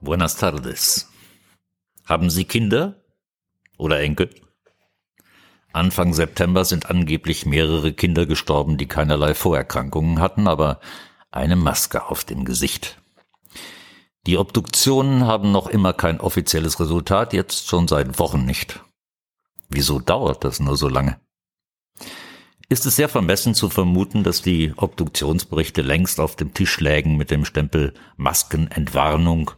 Buenas tardes. Haben Sie Kinder oder Enkel? Anfang September sind angeblich mehrere Kinder gestorben, die keinerlei Vorerkrankungen hatten, aber eine Maske auf dem Gesicht. Die Obduktionen haben noch immer kein offizielles Resultat, jetzt schon seit Wochen nicht. Wieso dauert das nur so lange? Ist es sehr vermessen zu vermuten, dass die Obduktionsberichte längst auf dem Tisch lägen mit dem Stempel Maskenentwarnung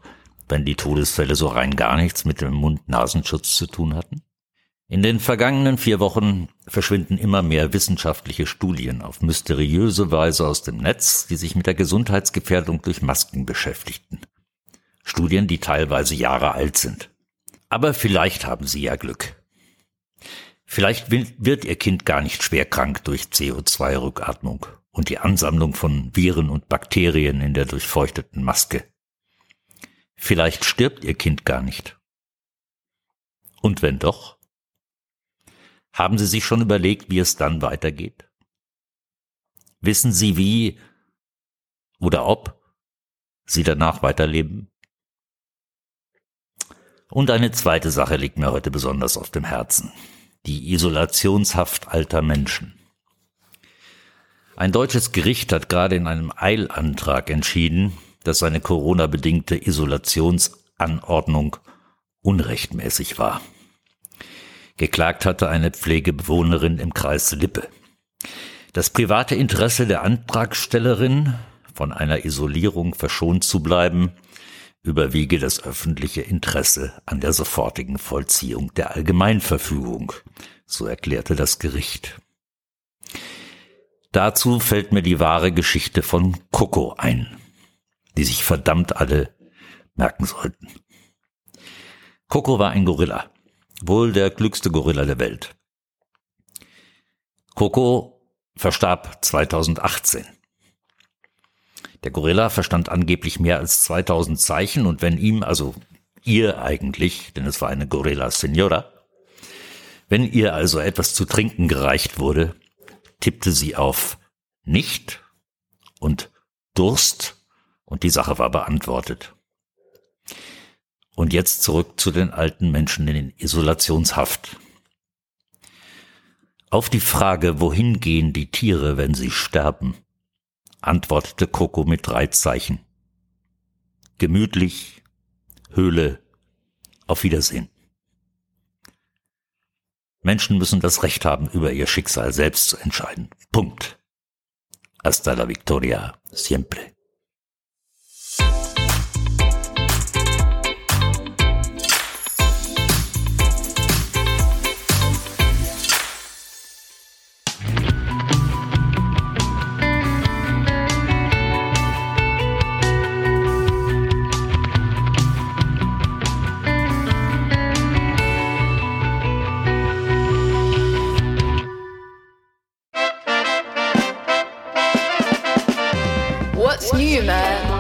wenn die Todesfälle so rein gar nichts mit dem Mund-Nasenschutz zu tun hatten? In den vergangenen vier Wochen verschwinden immer mehr wissenschaftliche Studien auf mysteriöse Weise aus dem Netz, die sich mit der Gesundheitsgefährdung durch Masken beschäftigten. Studien, die teilweise Jahre alt sind. Aber vielleicht haben Sie ja Glück. Vielleicht wird Ihr Kind gar nicht schwer krank durch CO2-Rückatmung und die Ansammlung von Viren und Bakterien in der durchfeuchteten Maske. Vielleicht stirbt Ihr Kind gar nicht. Und wenn doch? Haben Sie sich schon überlegt, wie es dann weitergeht? Wissen Sie, wie oder ob Sie danach weiterleben? Und eine zweite Sache liegt mir heute besonders auf dem Herzen. Die Isolationshaft alter Menschen. Ein deutsches Gericht hat gerade in einem Eilantrag entschieden, dass seine Corona-bedingte Isolationsanordnung unrechtmäßig war. Geklagt hatte eine Pflegebewohnerin im Kreis Lippe. Das private Interesse der Antragstellerin, von einer Isolierung verschont zu bleiben, überwiege das öffentliche Interesse an der sofortigen Vollziehung der Allgemeinverfügung, so erklärte das Gericht. Dazu fällt mir die wahre Geschichte von Coco ein die sich verdammt alle merken sollten. Coco war ein Gorilla, wohl der klügste Gorilla der Welt. Coco verstarb 2018. Der Gorilla verstand angeblich mehr als 2000 Zeichen und wenn ihm, also ihr eigentlich, denn es war eine Gorilla Senora, wenn ihr also etwas zu trinken gereicht wurde, tippte sie auf nicht und Durst und die Sache war beantwortet. Und jetzt zurück zu den alten Menschen in Isolationshaft. Auf die Frage, wohin gehen die Tiere, wenn sie sterben, antwortete Coco mit drei Zeichen. Gemütlich, Höhle, auf Wiedersehen. Menschen müssen das Recht haben, über ihr Schicksal selbst zu entscheiden. Punkt. Hasta la victoria siempre. What's new, man?